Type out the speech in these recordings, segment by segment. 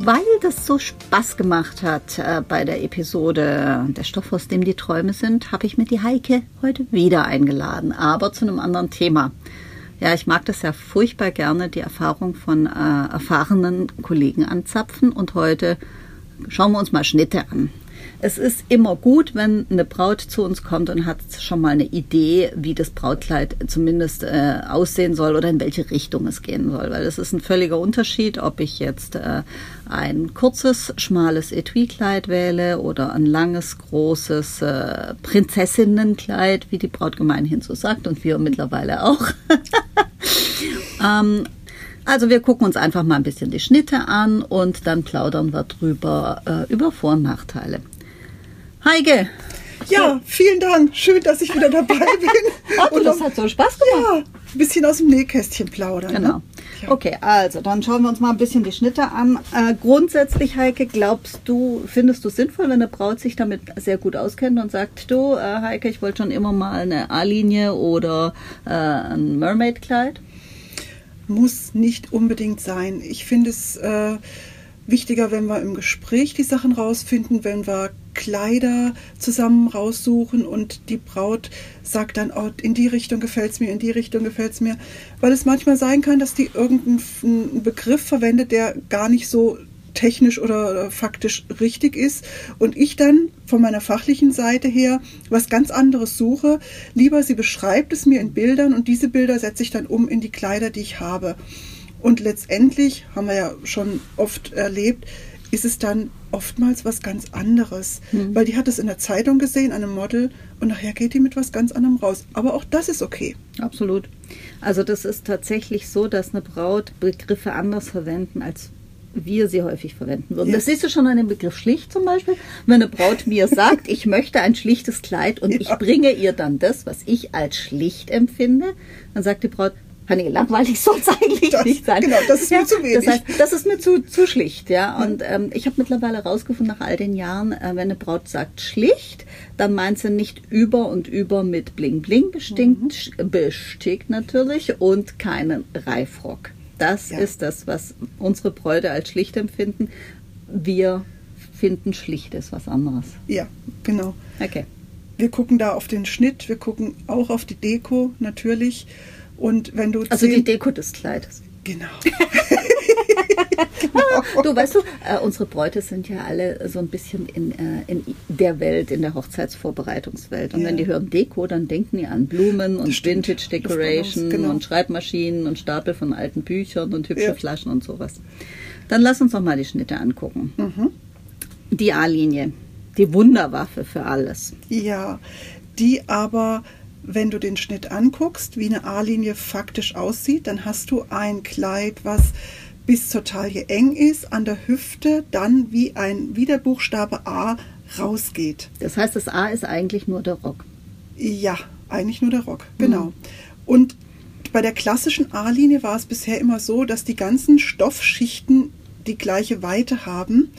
Weil das so Spaß gemacht hat äh, bei der Episode Der Stoff, aus dem die Träume sind, habe ich mir die Heike heute wieder eingeladen, aber zu einem anderen Thema. Ja, ich mag das ja furchtbar gerne, die Erfahrung von äh, erfahrenen Kollegen anzapfen und heute schauen wir uns mal Schnitte an es ist immer gut, wenn eine Braut zu uns kommt und hat schon mal eine Idee, wie das Brautkleid zumindest äh, aussehen soll oder in welche Richtung es gehen soll. Weil es ist ein völliger Unterschied, ob ich jetzt äh, ein kurzes, schmales Etui-Kleid wähle oder ein langes, großes äh, Prinzessinnenkleid, wie die Braut gemeinhin so sagt und wir mittlerweile auch. ähm, also wir gucken uns einfach mal ein bisschen die Schnitte an und dann plaudern wir drüber äh, über Vor- und Nachteile. Heike. Ja, vielen Dank. Schön, dass ich wieder dabei bin. Ach, und das hat so Spaß gemacht. Ja, ein bisschen aus dem Nähkästchen plaudern. Genau. Ne? Ja. Okay, also dann schauen wir uns mal ein bisschen die Schnitte an. Äh, grundsätzlich, Heike, glaubst du, findest du sinnvoll, wenn eine Braut sich damit sehr gut auskennt und sagt, du, äh, Heike, ich wollte schon immer mal eine A-Linie oder äh, ein Mermaid-Kleid? Muss nicht unbedingt sein. Ich finde es äh, wichtiger, wenn wir im Gespräch die Sachen rausfinden, wenn wir Kleider zusammen raussuchen und die Braut sagt dann, oh, in die Richtung gefällt es mir, in die Richtung gefällt es mir. Weil es manchmal sein kann, dass die irgendeinen Begriff verwendet, der gar nicht so technisch oder faktisch richtig ist und ich dann von meiner fachlichen Seite her was ganz anderes suche. Lieber sie beschreibt es mir in Bildern und diese Bilder setze ich dann um in die Kleider, die ich habe. Und letztendlich, haben wir ja schon oft erlebt, ist es dann oftmals was ganz anderes. Mhm. Weil die hat es in der Zeitung gesehen, einem Model, und nachher geht die mit was ganz anderem raus. Aber auch das ist okay. Absolut. Also das ist tatsächlich so, dass eine Braut Begriffe anders verwenden, als wir sie häufig verwenden würden. Ja. Das siehst du schon an dem Begriff schlicht zum Beispiel. Wenn eine Braut mir sagt, ich möchte ein schlichtes Kleid und ja. ich bringe ihr dann das, was ich als schlicht empfinde, dann sagt die Braut, Hanni, langweilig soll es eigentlich das, nicht sein. Genau, das ist ja, mir zu wenig. Das, heißt, das ist mir zu, zu schlicht, ja. Und ähm, ich habe mittlerweile herausgefunden, nach all den Jahren, äh, wenn eine Braut sagt schlicht, dann meint sie nicht über und über mit Bling Bling bestinkt, mhm. bestickt natürlich und keinen Reifrock. Das ja. ist das, was unsere Bräute als schlicht empfinden. Wir finden schlicht ist was anderes. Ja, genau. Okay. Wir gucken da auf den Schnitt, wir gucken auch auf die Deko natürlich. Und wenn du also die Deko des Kleides. Genau. genau. Du weißt du, äh, unsere Bräute sind ja alle so ein bisschen in, äh, in der Welt, in der Hochzeitsvorbereitungswelt. Und ja. wenn die hören Deko, dann denken die an Blumen und Vintage Decoration genau. und Schreibmaschinen und Stapel von alten Büchern und hübsche ja. Flaschen und sowas. Dann lass uns doch mal die Schnitte angucken. Mhm. Die A-Linie, die Wunderwaffe für alles. Ja, die aber wenn du den Schnitt anguckst, wie eine A-Linie faktisch aussieht, dann hast du ein Kleid, was bis zur Taille eng ist, an der Hüfte dann wie ein wie der Buchstabe A rausgeht. Das heißt, das A ist eigentlich nur der Rock. Ja, eigentlich nur der Rock, genau. Mhm. Und bei der klassischen A-Linie war es bisher immer so, dass die ganzen Stoffschichten die gleiche Weite haben.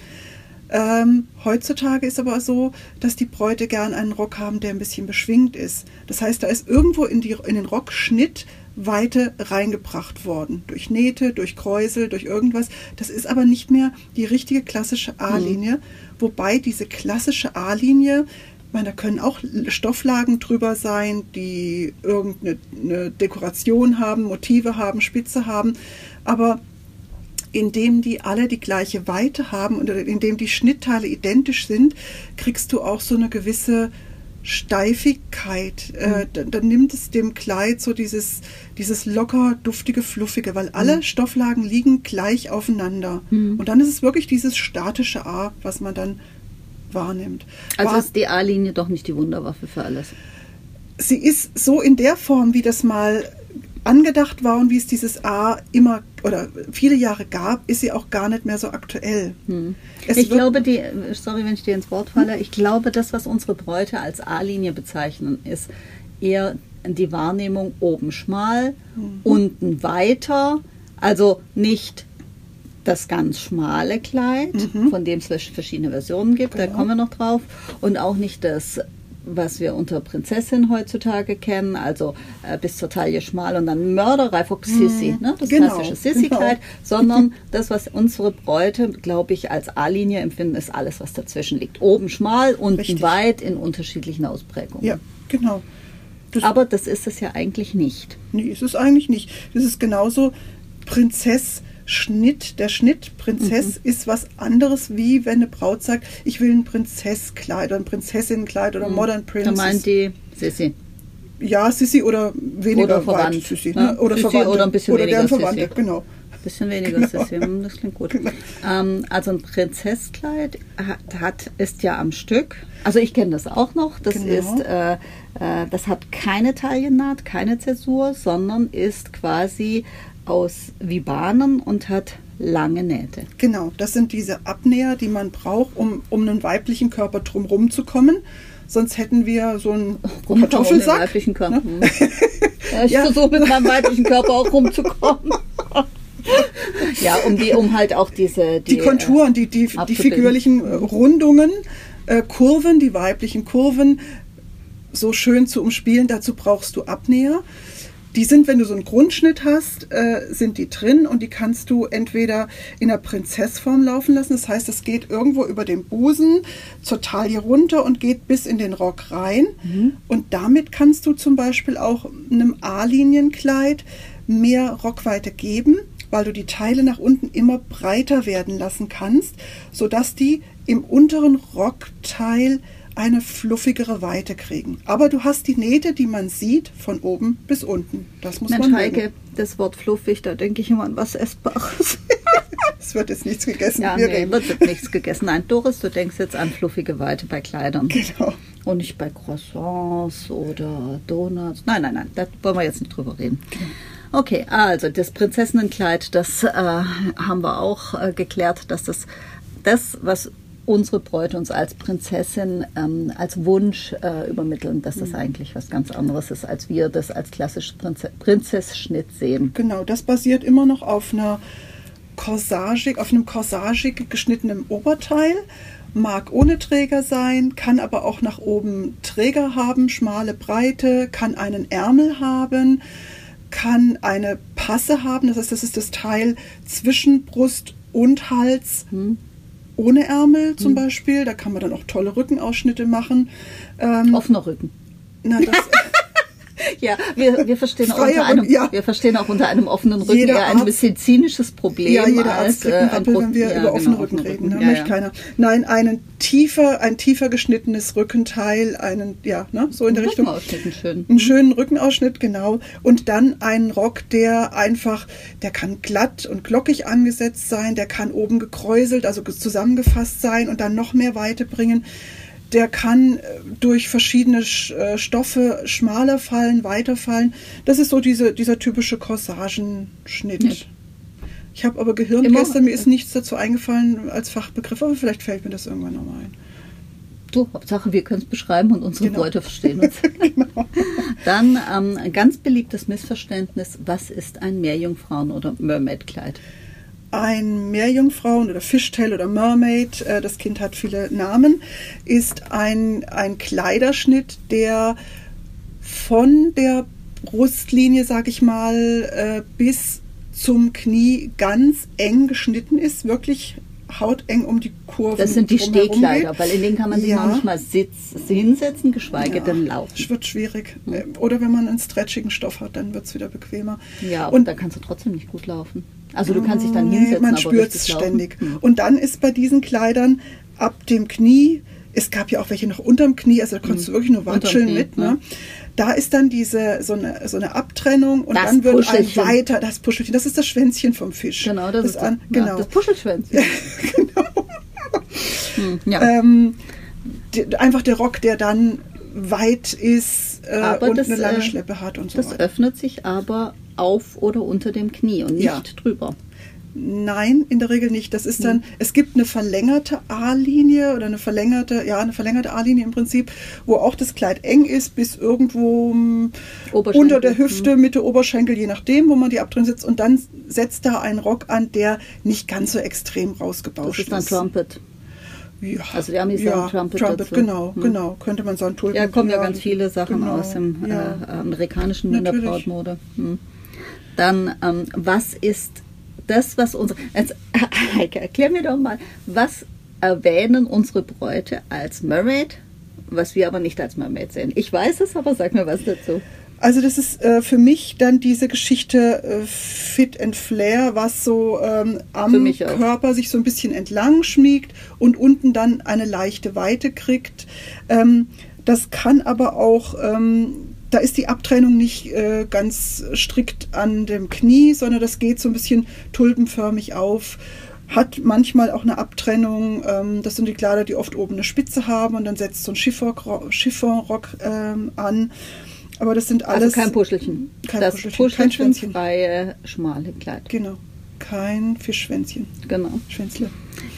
Ähm, heutzutage ist aber so, dass die Bräute gern einen Rock haben, der ein bisschen beschwingt ist. Das heißt, da ist irgendwo in, die, in den Rockschnitt Weite reingebracht worden. Durch Nähte, durch Kräusel, durch irgendwas. Das ist aber nicht mehr die richtige klassische A-Linie. Mhm. Wobei diese klassische A-Linie, da können auch Stofflagen drüber sein, die irgendeine Dekoration haben, Motive haben, Spitze haben. Aber indem die alle die gleiche Weite haben und indem die Schnittteile identisch sind, kriegst du auch so eine gewisse Steifigkeit. Äh, mhm. Äh, dann, dann, nimmt es dem Kleid so dieses, dieses locker, duftige, fluffige, weil alle mhm. Stofflagen liegen gleich aufeinander. Mhm. Und dann ist es wirklich dieses statische A, was man dann wahrnimmt. Also War, ist die A-Linie doch nicht die Wunderwaffe für alles. Sie ist so in der Form, wie das mal angedacht war und wie es dieses A immer oder viele Jahre gab, ist sie auch gar nicht mehr so aktuell. Hm. Ich glaube, die, sorry, wenn ich dir ins Wort falle, hm? ich glaube, das, was unsere Bräute als A-Linie bezeichnen, ist eher die Wahrnehmung oben schmal, hm. unten weiter, also nicht das ganz schmale Kleid, mhm. von dem es verschiedene Versionen gibt, genau. da kommen wir noch drauf, und auch nicht das was wir unter Prinzessin heutzutage kennen, also äh, bis zur Taille schmal und dann Mörderreif Sissi, mhm. ne? das genau, klassische Sissi-Kleid, genau. sondern das, was unsere Bräute, glaube ich, als A-Linie empfinden, ist alles, was dazwischen liegt. Oben schmal, unten Richtig. weit in unterschiedlichen Ausprägungen. Ja, genau. Das Aber das ist es ja eigentlich nicht. Nee, ist es eigentlich nicht. Das ist genauso Prinzess Schnitt, der Schnitt Prinzess mhm. ist was anderes, wie wenn eine Braut sagt, ich will ein Prinzesskleid oder ein Prinzessinnenkleid oder mhm. Modern Princess. Da meint die Sissi. Ja, Sissi oder weniger oder verwandt. Sissi, ne? Oder Sissi Verwandte. Oder ein bisschen oder weniger Verwandte, Sissi. genau. Bisschen weniger genau. Sissi, hm, das klingt gut. Genau. Ähm, also ein Prinzesskleid hat, hat, ist ja am Stück. Also ich kenne das auch noch. Das genau. ist, äh, äh, das hat keine Taillennaht, keine Zäsur, sondern ist quasi aus Vibanen und hat lange Nähte. Genau, das sind diese Abnäher, die man braucht, um, um einen weiblichen Körper drumherum zu kommen. Sonst hätten wir so einen oh, Kartoffelsack. Weiblichen Körper. Ne? Ja, ich ja. versuche mit meinem weiblichen Körper auch rumzukommen. ja, um die, um halt auch diese die, die Konturen, die die, die figürlichen äh, Rundungen, äh, Kurven, die weiblichen Kurven so schön zu umspielen. Dazu brauchst du Abnäher. Die sind, wenn du so einen Grundschnitt hast, äh, sind die drin und die kannst du entweder in der Prinzessform laufen lassen. Das heißt, es geht irgendwo über den Busen zur Taille runter und geht bis in den Rock rein. Mhm. Und damit kannst du zum Beispiel auch einem A-Linienkleid mehr Rockweite geben, weil du die Teile nach unten immer breiter werden lassen kannst, sodass die im unteren Rockteil eine fluffigere Weite kriegen. Aber du hast die Nähte, die man sieht, von oben bis unten. Das muss Mensch, man Heike, das Wort fluffig, da denke ich immer an was Essbares. es wird jetzt nichts gegessen. Ja, Wir nee, wird, wird nichts gegessen. Nein, Doris, du denkst jetzt an fluffige Weite bei Kleidern. Genau. Und nicht bei Croissants oder Donuts. Nein, nein, nein, da wollen wir jetzt nicht drüber reden. Genau. Okay, also das Prinzessinnenkleid, das äh, haben wir auch äh, geklärt, dass das das, was unsere Bräute uns als Prinzessin ähm, als Wunsch äh, übermitteln, dass das mhm. eigentlich was ganz anderes ist, als wir das als klassisches Prinze Prinzessschnitt sehen. Genau, das basiert immer noch auf einer corsagig, auf einem corsagig geschnittenen Oberteil. Mag ohne Träger sein, kann aber auch nach oben Träger haben, schmale Breite, kann einen Ärmel haben, kann eine Passe haben, das heißt, das ist das Teil zwischen Brust und Hals. Hm ohne Ärmel zum mhm. Beispiel. Da kann man dann auch tolle Rückenausschnitte machen. Ähm, Offener Rücken. Na, das, ja, wir, wir, verstehen auch unter einem, ja. wir verstehen auch unter einem offenen Rücken jeder eher ein medizinisches Problem. Ja, jeder als, Arzt kriegt einen Rappel, wenn wir ja, über offene genau, Rücken reden. Rücken. Ja, möchte keiner. Nein, einen tiefer, ein tiefer geschnittenes Rückenteil, einen, ja, ne, so in der Richtung. Rückenausschnitt, schön. Einen schönen Rückenausschnitt, genau. Und dann einen Rock, der einfach, der kann glatt und glockig angesetzt sein, der kann oben gekräuselt, also zusammengefasst sein und dann noch mehr Weite bringen der kann äh, durch verschiedene äh, Stoffe schmaler fallen, weiter fallen. Das ist so diese, dieser typische Corsagenschnitt. Ja. Ich habe aber Gehirn Immer, gestern, mir ist nichts dazu eingefallen als Fachbegriff, aber vielleicht fällt mir das irgendwann nochmal ein. Du, Hauptsache, wir können es beschreiben und unsere genau. Leute verstehen uns. genau. Dann ähm, ein ganz beliebtes Missverständnis: Was ist ein Meerjungfrauen- oder Mermaid-Kleid? Ein Meerjungfrauen oder Fishtail oder Mermaid, äh, das Kind hat viele Namen, ist ein, ein Kleiderschnitt, der von der Brustlinie, sag ich mal, äh, bis zum Knie ganz eng geschnitten ist, wirklich hauteng um die Kurve. Das sind die Stehkleider, weil in denen kann man sich ja. manchmal sitz, hinsetzen, geschweige ja, denn laufen. Es wird schwierig. Mhm. Oder wenn man einen stretchigen Stoff hat, dann wird es wieder bequemer. Ja, und da kannst du trotzdem nicht gut laufen. Also du kannst dich dann hinsetzen. Man spürt es ständig. Mhm. Und dann ist bei diesen Kleidern ab dem Knie, es gab ja auch welche noch unterm Knie, also da konntest mhm. du wirklich nur watscheln Knie, mit. Ne? Da ist dann diese so eine, so eine Abtrennung und das dann wird ein weiter, das Puschelchen, das ist das Schwänzchen vom Fisch. Genau, das, das ist an, genau. Ja, das Puschelschwänzchen. genau. Hm, ja. ähm, die, einfach der Rock, der dann weit ist äh, und das, eine lange äh, Schleppe hat und so Das weiter. öffnet sich aber auf oder unter dem Knie und nicht Ja. drüber. Nein, in der Regel nicht. Das ist dann, es gibt eine verlängerte A-Linie oder eine verlängerte, ja, eine verlängerte A-Linie im Prinzip, wo auch das Kleid eng ist, bis irgendwo Oberschenkel, unter der Hüfte, Mitte Oberschenkel, je nachdem, wo man die Abtrennung setzt. Und dann setzt da ein Rock an, der nicht ganz so extrem Das rausgebauscht ist dann Trumpet. Ja, Also die Amis ja, sagen Trumpet dazu. genau, Hm. genau. Könnte man sagen, Tulpen. Ja, kommen ja ganz viele Sachen genau, aus dem ja. äh, amerikanischen in der Natürlich. Brautmode. Hm. Dann, ähm, was ist das, was unsere. Jetzt, Heike, erklär mir doch mal, was erwähnen unsere Bräute als Mermaid, was wir aber nicht als Mermaid sehen? Ich weiß es, aber sag mir was dazu. Also das ist äh, für mich dann diese Geschichte äh, Fit and Flair, was so ähm, am. Körper sich so ein bisschen entlang schmiegt und unten dann eine leichte Weite kriegt. Ähm, das kann aber auch, ähm, da ist die Abtrennung nicht äh, ganz strikt an dem Knie, sondern das geht so ein bisschen tulpenförmig auf. Hat manchmal auch eine Abtrennung. Ähm, das sind die Kleider, die oft oben eine Spitze haben und dann setzt so ein Chiffonrock Chiffonrock, ähm, an. Aber das sind alles. also kein Puschelchen. kein das Puschelchen, kein Puschelchen Schwänzchen. freie, schmale Kleid. Genau. Kein Fischschwänzchen. Genau. Schwänzle.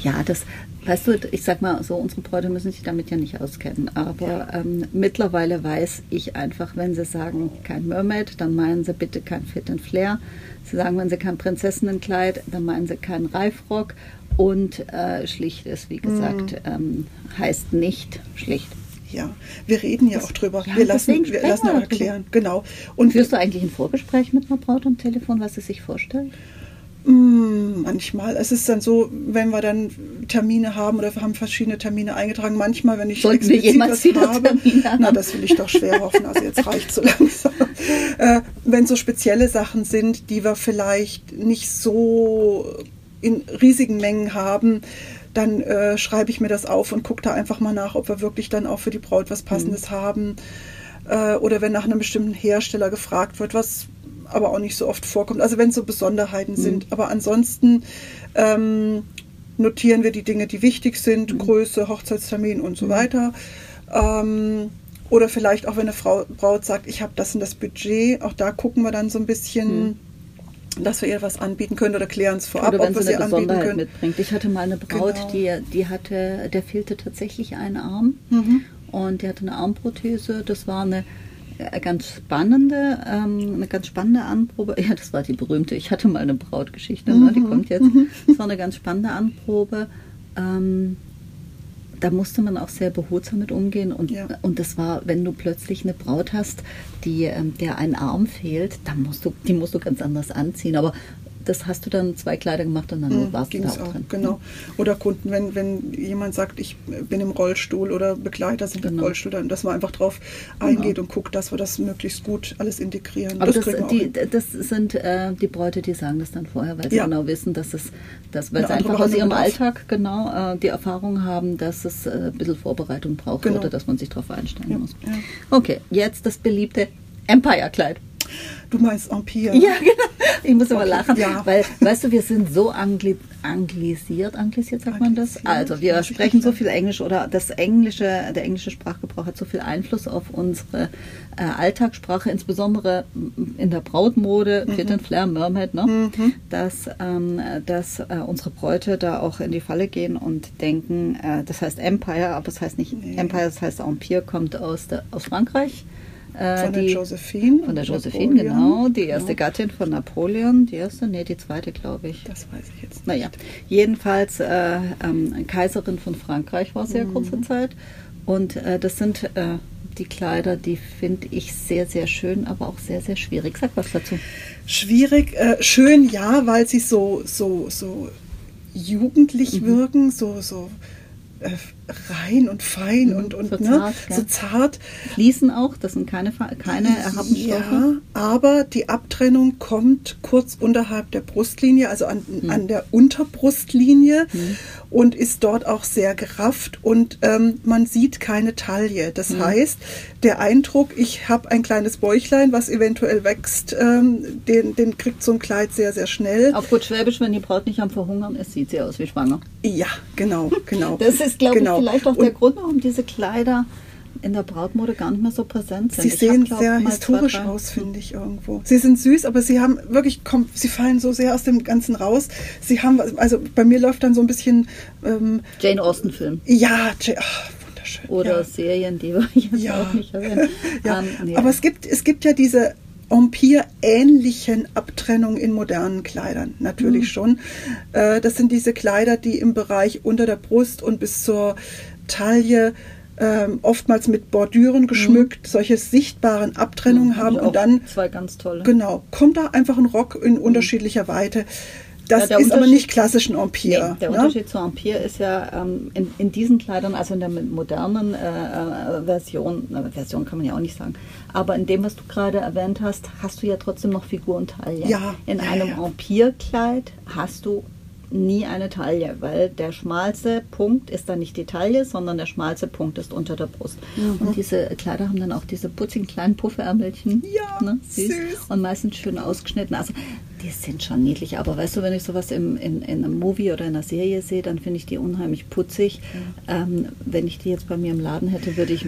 Ja, das, weißt du, ich sag mal so, unsere Bräute müssen sich damit ja nicht auskennen. Aber ähm, mittlerweile weiß ich einfach, wenn sie sagen, kein Mermaid, dann meinen sie bitte kein Fit and Flair. Sie sagen, wenn sie kein Prinzessinnenkleid, dann meinen sie keinen Reifrock. Und äh, schlicht ist, wie gesagt, ähm, heißt nicht schlicht. Ja, wir reden ja auch drüber. ja, wir lassen, wir lassen auch erklären. Genau. Und Führst du eigentlich ein Vorgespräch mit einer Braut am Telefon, was sie sich vorstellt? Mm, Manchmal. Es ist dann so, wenn wir dann Termine haben oder wir haben verschiedene Termine eingetragen. Manchmal, wenn ich Sollten wir jemals wieder habe, Termine na, das will ich doch schwer hoffen. Also jetzt reicht so langsam. Äh, wenn so spezielle Sachen sind, die wir vielleicht nicht so in riesigen Mengen haben, dann äh, schreibe ich mir das auf und gucke da einfach mal nach, ob wir wirklich dann auch für die Braut was Passendes Mhm. haben. Äh, oder wenn nach einem bestimmten Hersteller gefragt wird, was aber auch nicht so oft vorkommt. Also wenn so Besonderheiten sind. Aber ansonsten ähm, notieren wir die Dinge, die wichtig sind, Größe, Hochzeitstermin und so weiter. Ähm, oder vielleicht auch, wenn eine Frau, Braut sagt, ich habe das und das Budget, auch da gucken wir dann so ein bisschen, dass wir ihr was anbieten können oder klären es vorab, ob wir sie anbieten können. mitbringt. Ich hatte mal eine Braut, Genau. die, die hatte, der fehlte tatsächlich ein Arm Mhm. und die hatte eine Armprothese. Das war eine äh, ganz spannende, ähm, eine ganz spannende Anprobe. Ja, das war die berühmte. Ich hatte mal eine Brautgeschichte, ne? Mhm. die kommt jetzt. Das war eine ganz spannende Anprobe. Ähm, da musste man auch sehr behutsam mit umgehen. Und, Ja. und das war, wenn du plötzlich eine Braut hast, die, ähm, der ein Arm fehlt, dann musst du, die musst du ganz anders anziehen. Aber das hast du dann zwei Kleider gemacht und dann Mhm, warst du da es auch drin. genau. Oder Kunden, wenn, wenn jemand sagt, ich bin im Rollstuhl oder Begleiter sind im Genau. Rollstuhl, dann, dass man einfach drauf eingeht und guckt, dass wir das möglichst gut alles integrieren. Aber das, auch die, das sind äh, die Bräute, die sagen das dann vorher, weil sie Ja. genau wissen, dass es, dass, weil Eine sie einfach aus ihrem bedarf. Alltag genau äh, die Erfahrung haben, dass es äh, ein bisschen Vorbereitung braucht Genau. oder dass man sich darauf einstellen Ja, muss. ja. Okay, jetzt das beliebte Empire-Kleid. Du meinst Empire. Ja, genau. Ich muss immer Okay, lachen, ja. weil, weißt du, wir sind so angli anglisiert, anglisiert sagt man das? Also wir sprechen so viel Englisch oder das englische, der englische Sprachgebrauch hat so viel Einfluss auf unsere äh, Alltagssprache, insbesondere in der Brautmode, Mhm. Fit and Flair, Mermaid, ne? dass, ähm, dass äh, unsere Bräute da auch in die Falle gehen und denken, äh, das heißt Empire, aber es heißt nicht Nee. Empire, das heißt Empire, kommt aus, der, aus Frankreich. Äh, Von der die- Josephine. von der Josephine, genau. Die erste Genau. Gattin von Napoleon. Die erste? Nee, die zweite, glaube ich. Das weiß ich jetzt nicht. Naja, jedenfalls äh, ähm, Kaiserin von Frankreich war sehr Mhm. kurze Zeit. Und äh, das sind äh, die Kleider, die finde ich sehr, sehr schön, aber auch sehr, sehr schwierig. Sag was dazu. Schwierig, äh, schön ja, weil sie so, so, so jugendlich Mhm. wirken, so, so rein und fein Mhm, und, und so ne, zart, ja. so zart. Fließen auch, das sind keine, keine erhabenen Stoffe. Ja, aber die Abtrennung kommt kurz unterhalb der Brustlinie, also an, Mhm. an der Unterbrustlinie und ist dort auch sehr gerafft und ähm, man sieht keine Taille. Das Mhm. heißt, der Eindruck, ich habe ein kleines Bäuchlein, was eventuell wächst, ähm, den, den kriegt so ein Kleid sehr, sehr schnell. Auf gut Schwäbisch, wenn die Braut nicht am Verhungern ist, sieht sie aus wie schwanger. Ja, genau, genau. Das ist, glaube genau. ich, vielleicht auch Und der Grund, warum diese Kleider in der Brautmode gar nicht mehr so präsent sind. Sie Ich sehen hab, glaub, sehr historisch zwei, aus, finde ich irgendwo. Sie sind süß, aber sie haben wirklich, komm, sie fallen so sehr aus dem Ganzen raus. Sie haben, also bei mir läuft dann so ein bisschen, ähm, Jane Austen-Film. ja, J- ach, wunderschön. Oder ja. Serien, die wir jetzt Ja. auch nicht erwähnen. Ja, Ähm, nee. aber es gibt, es gibt ja diese Empire-ähnlichen Abtrennungen in modernen Kleidern, natürlich Mhm. schon. Äh, das sind diese Kleider, die im Bereich unter der Brust und bis zur Taille ähm, oftmals mit Bordüren geschmückt, solche sichtbaren Abtrennungen Mhm, hab haben und dann zwei ganz tolle. Genau, kommt da einfach ein Rock in unterschiedlicher Weite. Das Ja, ist aber nicht klassischen Empire. Nee, der ne? Unterschied zu Empire ist ja ähm, in, in diesen Kleidern, also in der modernen äh, äh, Version, äh, Version kann man ja auch nicht sagen, aber in dem, was du gerade erwähnt hast, hast du ja trotzdem noch Figur und Taille. Ja, in ja, einem ja. Empire-Kleid hast du nie eine Taille, weil der schmalste Punkt ist dann nicht die Taille, sondern der schmalste Punkt ist unter der Brust. Und diese Kleider haben dann auch diese putzigen kleinen Pufferärmelchen. Ja, ne, süß. süß. Und meistens schön ausgeschnitten. Also die sind schon niedlich. Aber weißt du, wenn ich sowas im, in, in einem Movie oder in einer Serie sehe, dann finde ich die unheimlich putzig. Ähm, wenn ich die jetzt bei mir im Laden hätte, würde ich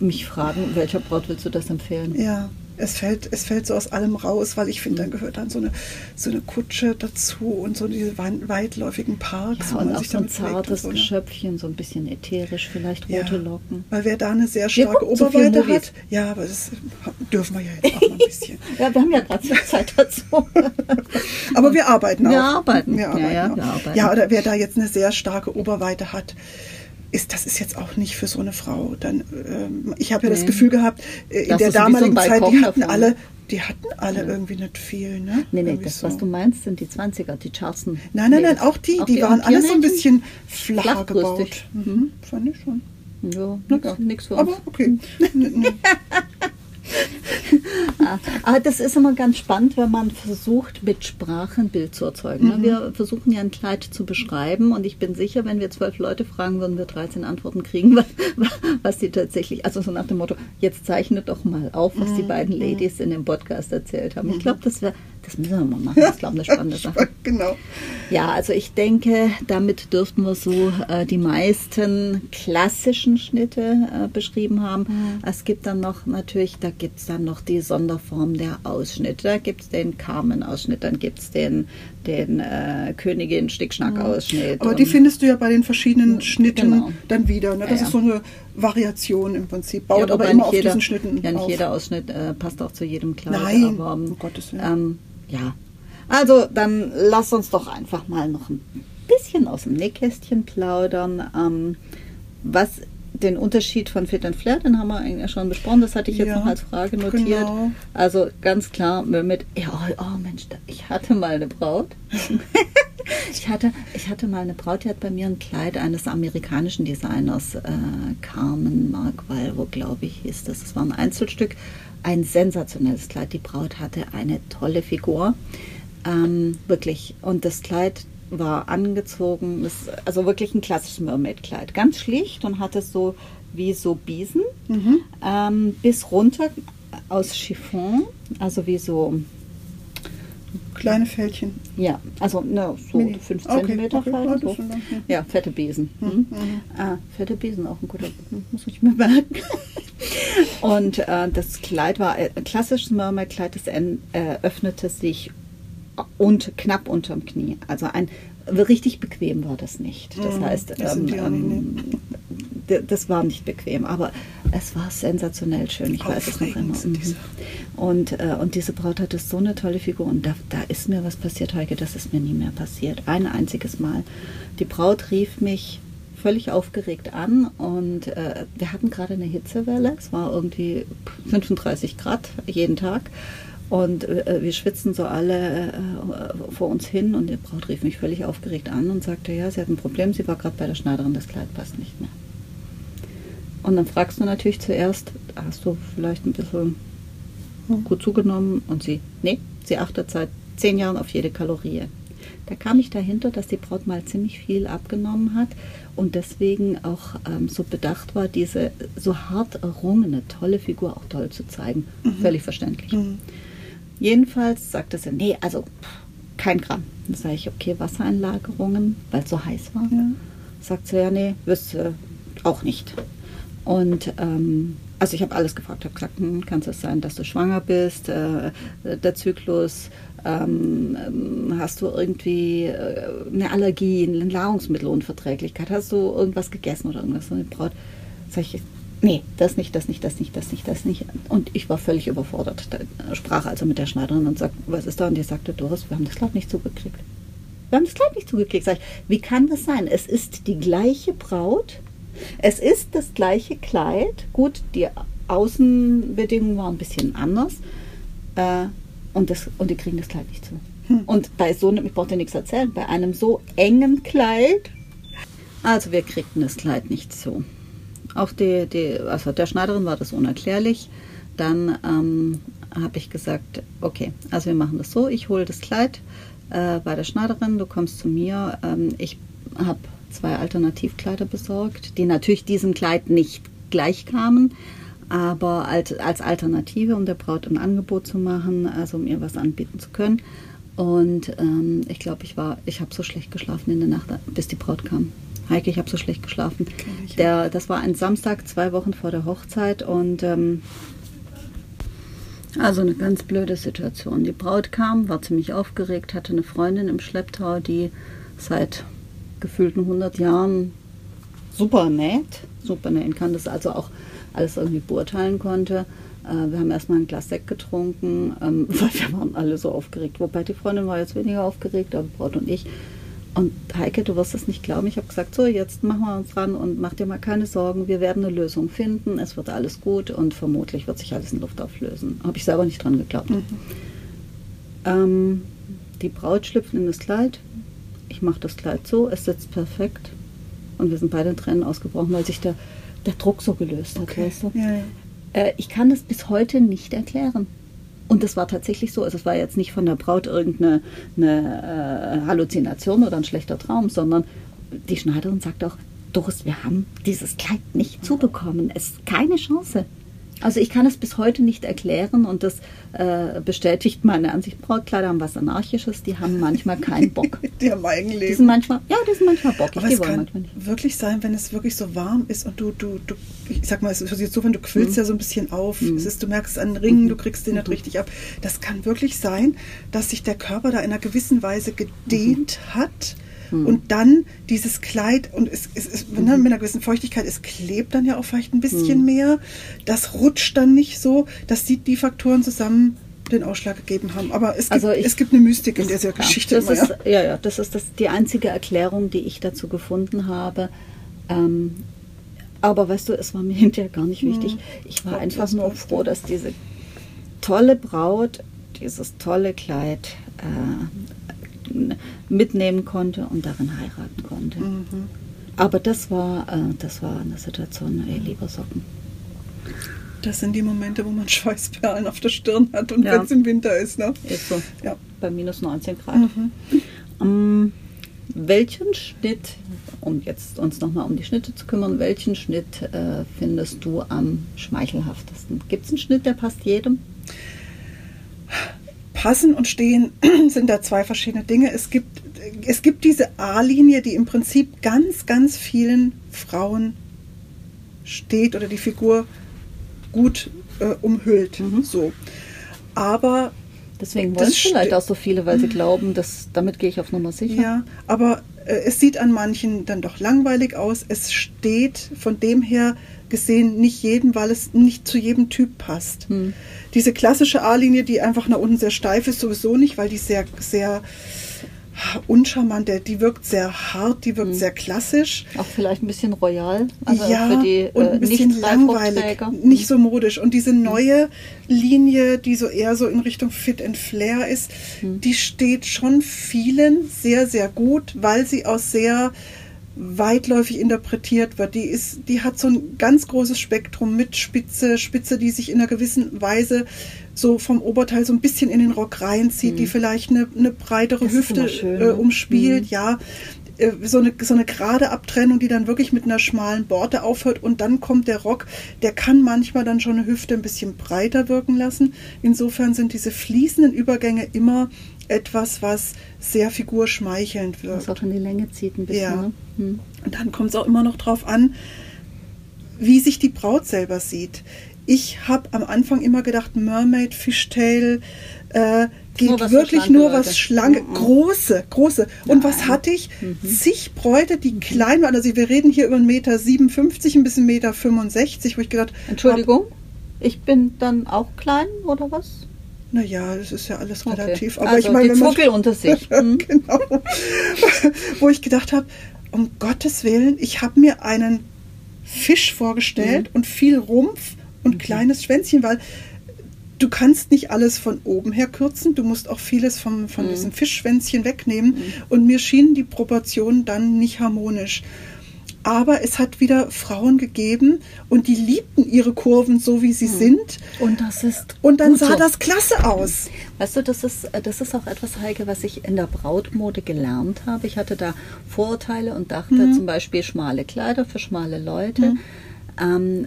mich fragen, welcher Braut willst du das empfehlen? Ja, es fällt, es fällt so aus allem raus, weil ich finde, Mhm. da gehört dann so eine, so eine Kutsche dazu und so diese wei- weitläufigen Parks, Ja, wo und man auch sich so ein zartes und so, ne? Geschöpfchen, so ein bisschen ätherisch, vielleicht Ja, rote Locken. Weil wer da eine sehr starke Oberweite Movies. hat, ja, aber das dürfen wir ja jetzt auch mal ein bisschen. Ja, wir haben ja gerade Zeit dazu. Aber wir arbeiten auch. Wir arbeiten. Wir Ja, arbeiten, ja, auch. wir arbeiten. ja, oder wer da jetzt eine sehr starke Oberweite hat, ist, das ist jetzt auch nicht für so eine Frau. Dann, ähm, ich habe ja das Nee. Gefühl gehabt, äh, in Das der wie so damaligen Zeit, die hatten davon. alle, die hatten alle irgendwie nicht viel. Ne? Nee, nee, Irgendwie das, so. was du meinst, sind die 20er, die Charleston. Nein, nein, nein, Mädels. auch die, die waren alle so ein bisschen flacher gebaut. Mhm, fand ich schon. Ja, Ja. nix für uns. Aber okay. Ah, Aber das ist immer ganz spannend, wenn man versucht, mit Sprache ein Bild zu erzeugen. ne? Wir versuchen ja ein Kleid zu beschreiben und ich bin sicher, wenn wir zwölf Leute fragen, würden wir 13 Antworten kriegen, was, was die tatsächlich, also so nach dem Motto, jetzt zeichnet doch mal auf, was die beiden Ladies in dem Podcast erzählt haben. Ich glaube, das wäre, das müssen wir mal machen. Das ist, glaube ich, eine spannende Sache. genau. Ja, also ich denke, damit dürften wir so äh, die meisten klassischen Schnitte äh, beschrieben haben. Es gibt dann noch natürlich, da gibt es dann noch die Sonderform der Ausschnitte. Da gibt es den Carmen-Ausschnitt, dann gibt es den, den äh, Königin-Stickschnack-Ausschnitt. Aber die findest du ja bei den verschiedenen Schnitten Genau. dann wieder. Ne? Das Ja, ist ja. so eine Variation im Prinzip. Ja, Baut aber wobei immer nicht auf jeder, diesen Schnitten Ja, nicht auf. jeder Ausschnitt äh, passt auch zu jedem Kleid. Nein, aber, um Gottes Willen. Ähm, ja, also dann lass uns doch einfach mal noch ein bisschen aus dem Nähkästchen plaudern. Ähm, was den Unterschied von Fit and Flair, den haben wir eigentlich schon besprochen, das hatte ich jetzt Ja, noch als Frage notiert. genau. Also ganz klar mit, ja, oh Mensch, da- ich hatte mal eine Braut. ich, hatte, ich hatte mal eine Braut, die hat bei mir ein Kleid eines amerikanischen Designers, äh, Carmen Mark Valvo, glaube ich, hieß das. Es war ein Einzelstück, ein sensationelles Kleid. Die Braut hatte eine tolle Figur, ähm, wirklich. Und das Kleid war angezogen, das, also wirklich ein klassisches Mermaid-Kleid. Ganz schlicht und hatte so wie so Biesen ähm, bis runter aus Chiffon, also wie so, Kleine Fältchen. ja, also ne, so Mini. 5 Okay, Zentimeter okay, so. Ja, fette Besen. Hm. Ah, fette Besen, auch ein guter, muss ich mir merken. Und äh, das Kleid war äh, ein klassisches Mermaid-Kleid, das en- äh, öffnete sich und knapp unterm Knie. Also ein richtig bequem war das nicht. Das Mhm, heißt, das ähm, nicht, ähm, das war nicht bequem, aber es war sensationell schön. Ich weiß es noch immer. Mhm. diese. Und, äh, und diese Braut hatte so eine tolle Figur und da, da ist mir was passiert, Heike, das ist mir nie mehr passiert. Ein einziges Mal. Die Braut rief mich völlig aufgeregt an und äh, wir hatten gerade eine Hitzewelle. Es war irgendwie 35 Grad jeden Tag. Und äh, wir schwitzen so alle äh, vor uns hin und die Braut rief mich völlig aufgeregt an und sagte, ja, sie hat ein Problem, sie war gerade bei der Schneiderin, das Kleid passt nicht mehr. Und dann fragst du natürlich zuerst, hast du vielleicht ein bisschen gut zugenommen? Und sie, nee, sie achtet seit zehn Jahren auf jede Kalorie. Da kam ich dahinter, dass die Braut mal ziemlich viel abgenommen hat und deswegen auch ähm, so bedacht war, diese so hart errungene, tolle Figur auch toll zu zeigen. Völlig verständlich. Jedenfalls sagte sie, nee, also kein Gramm. Dann sage ich, okay, Wassereinlagerungen, weil es so heiß war. Ja. Sagt sie, ja, nee, wüsste auch nicht. Und ähm, also ich habe alles gefragt, habe gesagt, hm, kann es sein, dass du schwanger bist, äh, der Zyklus, ähm, hast du irgendwie äh, eine Allergie, eine Nahrungsmittelunverträglichkeit, hast du irgendwas gegessen oder irgendwas? Und die Braut, sag ich, nee, das nicht, das nicht, das nicht, das nicht, das nicht. Und ich war völlig überfordert. Da sprach also mit der Schneiderin und sagte, was ist da? Und die sagte, Doris, wir haben das Kleid nicht zugekriegt. Wir haben das Kleid nicht zugekriegt. Sag ich, wie kann das sein? Es ist die gleiche Braut, es ist das gleiche Kleid. Gut, die Außenbedingungen waren ein bisschen anders. Äh, und, das, und die kriegen das Kleid nicht zu. Hm. Und bei so einem, ich brauche dir nichts erzählen, bei einem so engen Kleid, also wir kriegten das Kleid nicht zu. Auch die, die, also der Schneiderin war das unerklärlich. Dann ähm, habe ich gesagt, okay, also wir machen das so, ich hole das Kleid äh, bei der Schneiderin, du kommst zu mir. Ähm, ich habe zwei Alternativkleider besorgt, die natürlich diesem Kleid nicht gleich kamen, aber als, als Alternative, um der Braut ein Angebot zu machen, also um ihr was anbieten zu können. Und ähm, ich glaube, ich war, ich habe so schlecht geschlafen in der Nacht, bis die Braut kam. Heike, ich habe so schlecht geschlafen. Der, das war ein Samstag, zwei Wochen vor der Hochzeit und ähm, also eine ganz blöde Situation. Die Braut kam, war ziemlich aufgeregt, hatte eine Freundin im Schlepptau, die seit gefühlten 100 Jahren super näht, super nähen kann, das also auch alles irgendwie beurteilen konnte. Äh, wir haben erstmal ein Glas Sekt getrunken, ähm, weil wir waren alle so aufgeregt. Wobei die Freundin war jetzt weniger aufgeregt, aber Braut und ich. Und Heike, du wirst es nicht glauben, ich habe gesagt, so, jetzt machen wir uns ran und mach dir mal keine Sorgen, wir werden eine Lösung finden, es wird alles gut und vermutlich wird sich alles in Luft auflösen. Habe ich selber nicht dran geglaubt. Mhm. Ähm, die Braut schlüpft in das Kleid, ich mache das Kleid so, es sitzt perfekt und wir sind beide in Tränen ausgebrochen, weil sich der, der Druck so gelöst hat. Okay. Weißt du? ja, ja. Äh, ich kann das bis heute nicht erklären. Und das war tatsächlich so. Also es war jetzt nicht von der Braut irgendeine eine, äh, Halluzination oder ein schlechter Traum, sondern die Schneiderin sagt auch, Doris, wir haben dieses Kleid nicht zubekommen. Es ist keine Chance. Also ich kann es bis heute nicht erklären und das äh, bestätigt meine Ansicht. Brautkleider haben was Anarchisches, die haben manchmal keinen Bock. die haben Eigenleben. Die sind manchmal, ja, die sind manchmal Bock. Aber es kann wirklich sein, wenn es wirklich so warm ist und du, du, du ich sag mal, es ist jetzt so, wenn du quillst mhm. ja so ein bisschen auf, mhm. es ist, du merkst es an den Ringen, du kriegst den mhm. nicht richtig ab. Das kann wirklich sein, dass sich der Körper da in einer gewissen Weise gedehnt mhm. hat hm. Und dann dieses Kleid, und es, es, es mhm. mit einer gewissen Feuchtigkeit, es klebt dann ja auch vielleicht ein bisschen hm. mehr. Das rutscht dann nicht so. dass die, die Faktoren zusammen den Ausschlag gegeben haben. Aber es gibt, also ich, es gibt eine Mystik in dieser Geschichte. Das immer, ist, ja. ja, ja, das ist das, die einzige Erklärung, die ich dazu gefunden habe. Ähm, aber weißt du, es war mir hinterher gar nicht wichtig. Hm. Ich war einfach nur froh, dass diese tolle Braut dieses tolle Kleid äh, mitnehmen konnte und darin heiraten konnte. Mhm. Aber das war, äh, das war eine Situation, ey, lieber Socken. Das sind die Momente, wo man Schweißperlen auf der Stirn hat und ja. wenn es im Winter ist. Ne? Ist so. Ja. Bei minus 19 Grad. Mhm. Um, ähm, welchen Schnitt, um jetzt uns nochmal um die Schnitte zu kümmern, welchen Schnitt äh, findest du am schmeichelhaftesten? Gibt es einen Schnitt, der passt jedem? Passen und Stehen sind da zwei verschiedene Dinge. Es gibt, es gibt diese A-Linie, die im Prinzip ganz, ganz vielen Frauen steht oder die Figur gut äh, umhüllt. Mhm. So. Aber Deswegen wollen es vielleicht auch so viele, weil sie glauben, dass damit gehe ich auf Nummer sicher. Ja, aber es sieht an manchen dann doch langweilig aus. Es steht von dem her gesehen nicht jedem, weil es nicht zu jedem Typ passt. Hm. Diese klassische A-Linie, die einfach nach unten sehr steif ist, sowieso nicht, weil die sehr, sehr uncharmant, die wirkt sehr hart, die wirkt hm. sehr klassisch. Auch vielleicht ein bisschen royal. Also ja, die, und ein äh, bisschen langweilig, nicht so modisch. Und diese hm. neue Linie, die so eher so in Richtung Fit and Flair ist, hm. die steht schon vielen sehr, sehr gut, weil sie aus sehr weitläufig interpretiert wird. Die, ist, die hat so ein ganz großes Spektrum mit Spitze, Spitze, die sich in einer gewissen Weise so vom Oberteil so ein bisschen in den Rock reinzieht, mhm. die vielleicht eine, eine breitere das Hüfte äh, ne? umspielt, mhm. ja. Äh, so eine, so eine gerade Abtrennung, die dann wirklich mit einer schmalen Borte aufhört und dann kommt der Rock, der kann manchmal dann schon eine Hüfte ein bisschen breiter wirken lassen. Insofern sind diese fließenden Übergänge immer etwas, was sehr figurschmeichelnd wird. Was auch in die Länge zieht ein bisschen. Ja. Ne? Hm. Und dann kommt es auch immer noch drauf an, wie sich die Braut selber sieht. Ich habe am Anfang immer gedacht, Mermaid, Fishtail, äh, geht was für wirklich nur was Leute. schlanke, Mhm. große, große. Und was Nein. hatte ich? Mhm. Zig Bräute, die klein waren. Also wir reden hier über 1,57 Meter, 57, ein bisschen Meter 65, wo ich gedacht Entschuldigung, ich bin dann auch klein oder was? Naja, das ist ja alles Okay. relativ. Aber also ich meine, die Zuckel unter sich. Hm? genau. Wo ich gedacht habe, um Gottes Willen, ich habe mir einen Fisch vorgestellt Mhm. und viel Rumpf und kleines Schwänzchen, weil du kannst nicht alles von oben her kürzen, du musst auch vieles vom, von Mhm. diesem Fischschwänzchen wegnehmen und mir schienen die Proportionen dann nicht harmonisch. Aber es hat wieder Frauen gegeben und die liebten ihre Kurven so, wie sie sind. Und das ist Und dann Mhm. sah so. das klasse aus. Weißt du, das ist, das ist auch etwas, Heike, was ich in der Brautmode gelernt habe. Ich hatte da Vorurteile und dachte Mhm. zum Beispiel schmale Kleider für schmale Leute. Ähm,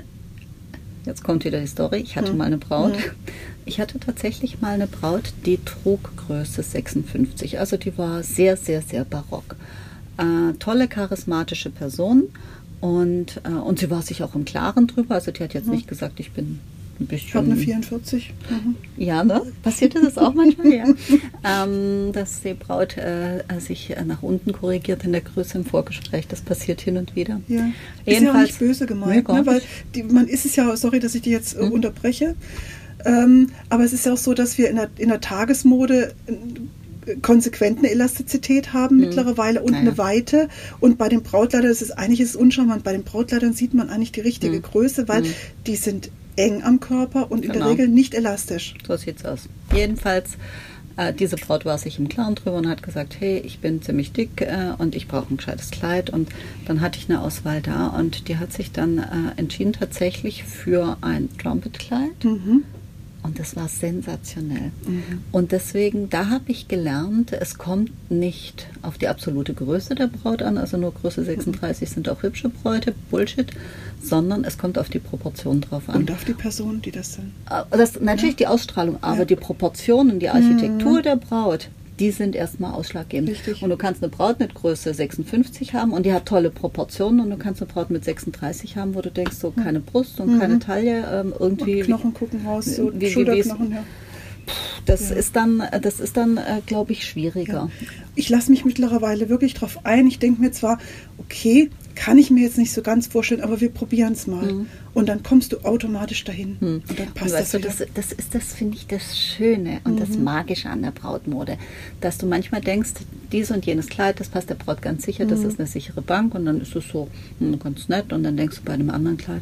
jetzt kommt wieder die Story. Ich hatte mal eine Braut. Ich hatte tatsächlich mal eine Braut, die trug Größe 56. Also die war sehr, sehr, sehr barock. Äh, tolle, charismatische Person. Und, äh, und sie war sich auch im Klaren drüber. Also die hat jetzt nicht gesagt, ich bin ein bisschen. Ich habe eine 44. Mhm. Ja, ne? Passiert das auch manchmal, ja. ähm, dass die Braut äh, sich äh, nach unten korrigiert in der Größe im Vorgespräch. Das passiert hin und wieder. Ja. Ist ja auch Jedenfalls- nicht böse gemeint, ne? weil die, man ist es ja, sorry, dass ich die jetzt äh, Mhm. unterbreche, ähm, aber es ist ja auch so, dass wir in der, in der Tagesmode äh, konsequent eine Elastizität haben mittlerweile und Mhm. Ja, eine. Weite und bei den Brautkleidern, das ist eigentlich ist es uncharmant, bei den Brautkleidern sieht man eigentlich die richtige Mhm. Größe, weil Mhm. die sind eng am Körper und in der Genau. Regel nicht elastisch. So sieht's aus. Jedenfalls, äh, diese Braut war sich im Klaren drüber und hat gesagt, hey, ich bin ziemlich dick äh, und ich brauche ein gescheites Kleid. Und dann hatte ich eine Auswahl da und die hat sich dann äh, entschieden tatsächlich für ein Trumpet-Kleid. Mhm. Und das war sensationell. Und deswegen, da habe ich gelernt, es kommt nicht auf die absolute Größe der Braut an, also nur Größe 36 sind auch hübsche Bräute, Bullshit, sondern es kommt auf die Proportion drauf an. Und auf die Person, die das dann. Äh, Das, natürlich die Ausstrahlung, aber Ja. die Proportionen, die Architektur der Braut, die sind erstmal ausschlaggebend. Richtig. Und du kannst eine Braut mit Größe 56 haben und die hat tolle Proportionen und du kannst eine Braut mit 36 haben, wo du denkst, so keine Brust und keine Taille, ähm, irgendwie. Und Knochen gucken raus, so wie- wie- Schulterknochen, ja. Das Ja. ist dann, das ist dann, äh, glaube ich, schwieriger. Ich lasse mich mittlerweile wirklich drauf ein. Ich denke mir zwar, okay, kann ich mir jetzt nicht so ganz vorstellen, aber wir probieren es mal. Und dann kommst du automatisch dahin. Und dann Und passt weißt das du, wieder. das, das ist das, finde ich, das Schöne und das Magische an der Brautmode. Dass du manchmal denkst, dies und jenes Kleid, das passt der Braut ganz sicher, das ist eine sichere Bank und dann ist es so hm, ganz nett und dann denkst du bei einem anderen Kleid,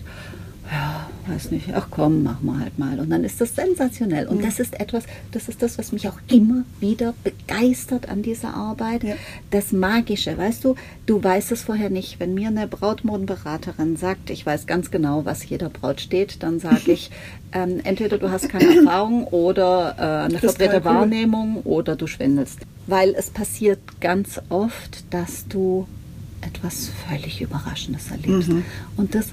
ja, weiß nicht, ach komm, machen wir halt mal. Und dann ist das sensationell. Und das ist etwas, das ist das, was mich auch immer wieder begeistert an dieser Arbeit. Ja. Das Magische, weißt du, du weißt es vorher nicht. Wenn mir eine Brautmodenberaterin sagt, ich weiß ganz genau, was jeder Braut steht, dann sage ich, ähm, entweder du hast keine Erfahrung oder äh, eine verdrehte. Wahrnehmung oder du schwindelst. Weil es passiert ganz oft, dass du etwas völlig Überraschendes erlebst. Mhm. Und das,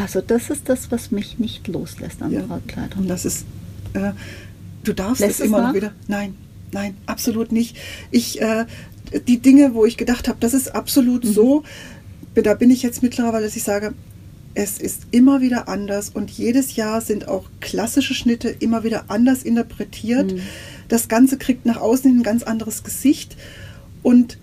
also das ist das, was mich nicht loslässt an Ja. Brautkleidern. Und das ist, äh, du darfst Lässt es es immer nach? noch wieder. Nein, nein, absolut nicht. Ich, äh, die Dinge, wo ich gedacht habe, das ist absolut Mhm. so, da bin ich jetzt mittlerweile, dass ich sage, es ist immer wieder anders und jedes Jahr sind auch klassische Schnitte immer wieder anders interpretiert. Mhm. Das Ganze kriegt nach außen hin ein ganz anderes Gesicht und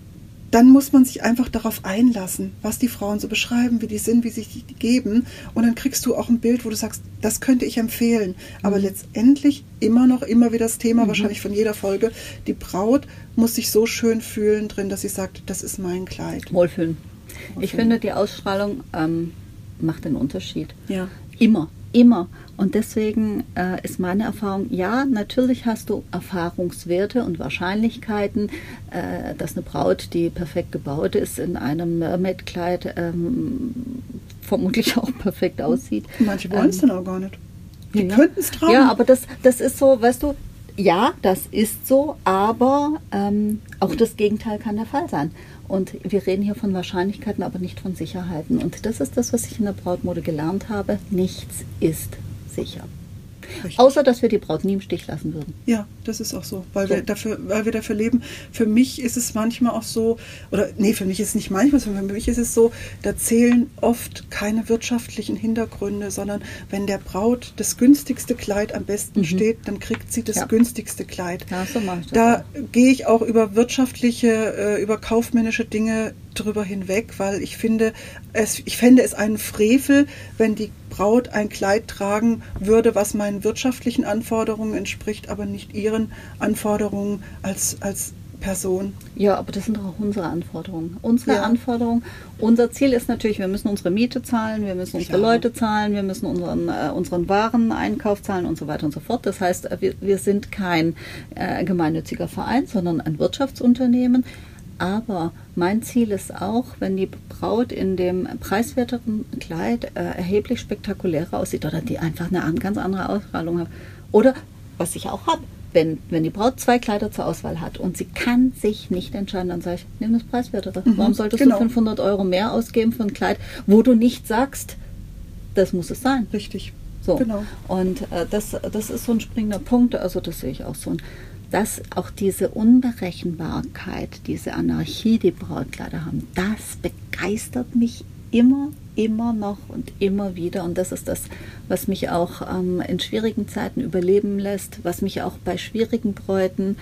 dann muss man sich einfach darauf einlassen, was die Frauen so beschreiben, wie die sind, wie sich die geben. Und dann kriegst du auch ein Bild, wo du sagst, das könnte ich empfehlen. Aber letztendlich immer noch, immer wieder das Thema, wahrscheinlich von jeder Folge, die Braut muss sich so schön fühlen drin, dass sie sagt, das ist mein Kleid. Wohlfühlen. Ich Wohlfühlen. finde, die Ausstrahlung ähm, macht den Unterschied. Ja. Immer, immer. Und deswegen äh, ist meine Erfahrung, ja, natürlich hast du Erfahrungswerte und Wahrscheinlichkeiten, äh, dass eine Braut, die perfekt gebaut ist, in einem Mermaid-Kleid ähm, vermutlich auch perfekt aussieht. Manche wollen es Ähm, dann auch gar nicht. Die ja. könnten es tragen. Ja, aber das, das ist so, weißt du, ja, das ist so, aber ähm, auch das Gegenteil kann der Fall sein. Und wir reden hier von Wahrscheinlichkeiten, aber nicht von Sicherheiten. Und das ist das, was ich in der Brautmode gelernt habe. Nichts ist sicher. Richtig. Außer, dass wir die Braut nie im Stich lassen würden. Ja, das ist auch so, weil, So. Wir, dafür, weil wir dafür leben. Für mich ist es manchmal auch so, oder nee, für mich ist es nicht manchmal, sondern für mich ist es so, da zählen oft keine wirtschaftlichen Hintergründe, sondern wenn der Braut das günstigste Kleid am besten steht, dann kriegt sie das Mhm. Ja. günstigste Kleid. Ja, so mache ich das Da gehe ich auch über wirtschaftliche, äh, über kaufmännische Dinge drüber hinweg, weil ich finde, es, ich fände es einen Frevel, wenn die Braut ein Kleid tragen würde, was meinen wirtschaftlichen Anforderungen entspricht, aber nicht ihren Anforderungen als, als Person. Ja, aber das sind doch auch unsere Anforderungen. Unsere Ja. Anforderungen. Unser Ziel ist natürlich, wir müssen unsere Miete zahlen, wir müssen unsere Klar. Leute zahlen, wir müssen unseren, äh, unseren Wareneinkauf zahlen und so weiter und so fort. Das heißt, äh, wir, wir sind kein äh, gemeinnütziger Verein, sondern ein Wirtschaftsunternehmen. Aber mein Ziel ist auch, wenn die Braut in dem preiswerteren Kleid äh, erheblich spektakulärer aussieht oder die einfach eine an, ganz andere Ausstrahlung hat. Oder, was ich auch habe, wenn, wenn die Braut zwei Kleider zur Auswahl hat und sie kann sich nicht entscheiden, dann sage ich, nimm das preiswertere. Warum solltest genau. du 500 Euro mehr ausgeben für ein Kleid, wo du nicht sagst, das muss es sein? Richtig. So. Genau. Und äh, das, das ist so ein springender Punkt, also das sehe ich auch so. Dass auch diese Unberechenbarkeit, diese Anarchie, die Brautkleider haben, das begeistert mich immer, immer noch und immer wieder. Und das ist das, was mich auch ähm, in schwierigen Zeiten überleben lässt, was mich auch bei schwierigen Bräuten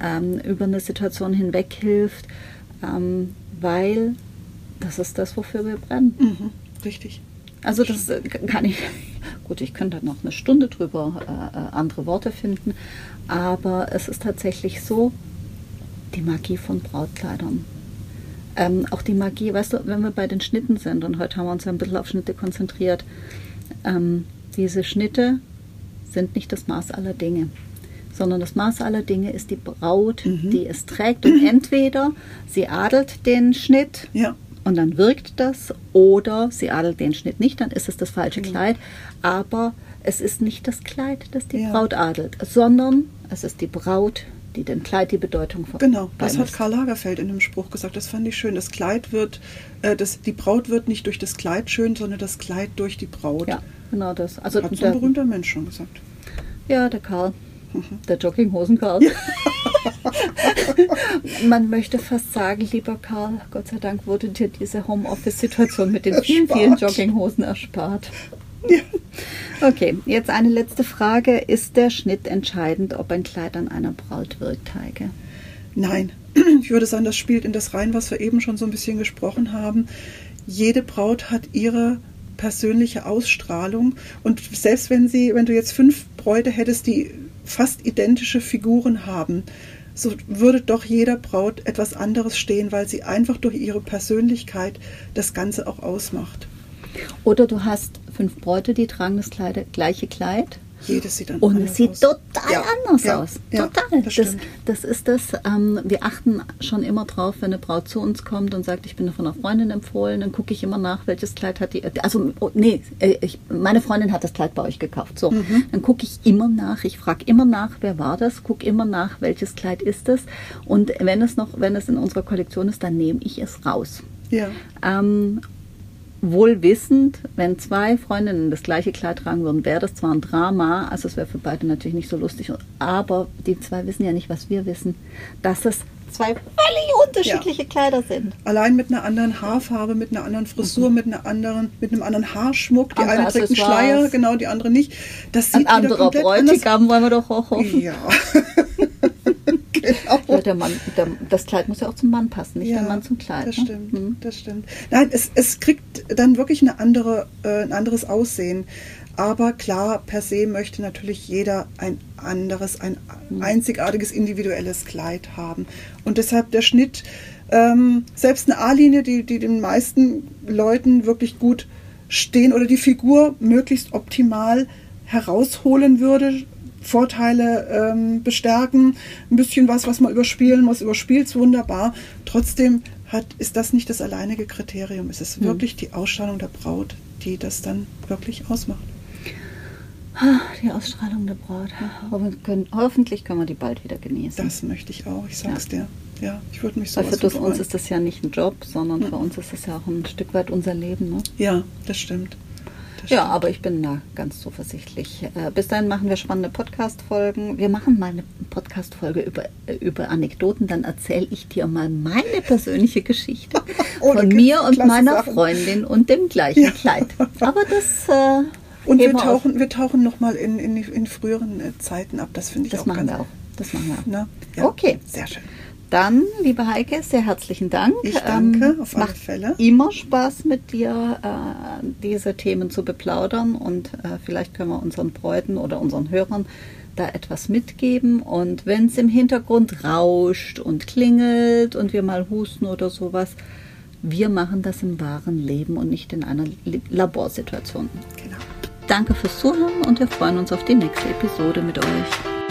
ähm, über eine Situation hinweg hilft, ähm, weil das ist das, wofür wir brennen. Mhm. Richtig. Also das äh, kann ich, gut, ich könnte noch eine Stunde drüber äh, äh, andere Worte finden, aber es ist tatsächlich so, die Magie von Brautkleidern. Ähm, auch die Magie, weißt du, wenn wir bei den Schnitten sind, und heute haben wir uns ja ein bisschen auf Schnitte konzentriert, ähm, diese Schnitte sind nicht das Maß aller Dinge, sondern das Maß aller Dinge ist die Braut, die es trägt. Und entweder sie adelt den Schnitt Ja. Und dann wirkt das oder sie adelt den Schnitt nicht, dann ist es das falsche Kleid. Aber es ist nicht das Kleid, das die Ja. Braut adelt, sondern es ist die Braut, die dem Kleid die Bedeutung ver- Genau, das hat. Karl Lagerfeld in dem Spruch gesagt. Das fand ich schön. Das Kleid wird, äh, das, die Braut wird nicht durch das Kleid schön, sondern das Kleid durch die Braut. Ja, genau das. Also Hat so der, ein berühmter Mensch schon gesagt. ja, der Karl. Der Jogginghosen-Karl. Man möchte fast sagen, lieber Karl, Gott sei Dank wurde dir diese Homeoffice-Situation mit den vielen, Erspart. vielen Jogginghosen erspart. Okay, jetzt eine letzte Frage. Ist der Schnitt entscheidend, ob ein Kleid an einer Braut wirkt, Heike? Nein, ich würde sagen, das spielt in das rein, was wir eben schon so ein bisschen gesprochen haben. Jede Braut hat ihre persönliche Ausstrahlung und selbst wenn sie, wenn du jetzt fünf Bräute hättest, die fast identische Figuren haben, so würde doch jeder Braut etwas anderes stehen, weil sie einfach durch ihre Persönlichkeit das Ganze auch ausmacht. Oder du hast fünf Bräute, die tragen das gleiche Kleid Jedes sieht dann Und anders es sieht aus. total Ja, anders ja, aus. ja, total. das Das, das ist das, ähm, wir achten schon immer drauf, wenn eine Braut zu uns kommt und sagt, ich bin von einer Freundin empfohlen, dann gucke ich immer nach, welches Kleid hat die. Also, oh, nee, äh, ich, meine Freundin hat das Kleid bei euch gekauft. So, Mhm. dann gucke ich immer nach, ich frage immer nach, wer war das, gucke immer nach, welches Kleid ist es. Und wenn es noch, wenn es in unserer Kollektion ist, dann nehme ich es raus. Ja, Ähm, wohl wissend, wenn zwei Freundinnen das gleiche Kleid tragen würden, wäre das zwar ein Drama, also es wäre für beide natürlich nicht so lustig, aber die zwei wissen ja nicht, was wir wissen, dass es zwei völlig unterschiedliche Kleider sind. allein mit einer anderen Haarfarbe, mit einer anderen Frisur, mit einer anderen, mit einem anderen Haarschmuck. Die Mhm. Andere eine trägt einen. Schleier, genau, die andere nicht. Das sieht Ein anderer komplett anders Bräutigam wollen wir doch auch hoffen. Ja. genau. Ja, der Mann, der, das Kleid muss ja auch zum Mann passen, nicht Ja, der Mann zum Kleid. Das ne? stimmt, Hm. das stimmt. Nein, es, es kriegt dann wirklich eine andere, äh, ein anderes Aussehen. Aber klar, per se möchte natürlich jeder ein anderes, ein Hm. einzigartiges, individuelles Kleid haben. Und deshalb der Schnitt, ähm, selbst eine A-Linie, die, die den meisten Leuten wirklich gut stehen oder die Figur möglichst optimal herausholen würde, Vorteile ähm, bestärken, ein bisschen was, was man überspielen muss, überspielt es wunderbar. Trotzdem hat, ist das nicht das alleinige Kriterium. Es ist wirklich die Ausstrahlung der Braut, die das dann wirklich ausmacht. Die Ausstrahlung der Braut. Können- Hoffentlich können wir die bald wieder genießen. Das möchte ich auch, ich sag's dir. Ja, ich würde mich so Weil für uns ist das ja nicht ein Job, sondern für uns ist das ja auch ein Stück weit unser Leben. Ne? Ja, das stimmt. Das Ja, aber ich bin da ganz zuversichtlich. Äh, bis dahin machen wir spannende Podcast-Folgen. Wir machen mal eine Podcast-Folge über, äh, über Anekdoten. Dann erzähle ich dir mal meine persönliche Geschichte Oh, von mir und meiner Sachen. Freundin und dem gleichen Ja. Kleid. Aber das äh, Und wir auf. tauchen, wir tauchen nochmal in, in, in früheren äh, Zeiten ab. Das finde ich Das auch machen ganz wir auch. Das machen wir auch. Na, ja, Okay. Sehr schön. Dann, liebe Heike, sehr herzlichen Dank. Ähm, Ich danke, auf alle macht Fälle. immer Spaß mit dir, äh, diese Themen zu beplaudern und äh, vielleicht können wir unseren Bräuten oder unseren Hörern da etwas mitgeben. Und wenn es im Hintergrund rauscht und klingelt und wir mal husten oder sowas, wir machen das im wahren Leben und nicht in einer Laborsituation. Genau. Danke fürs Zuhören und wir freuen uns auf die nächste Episode mit euch.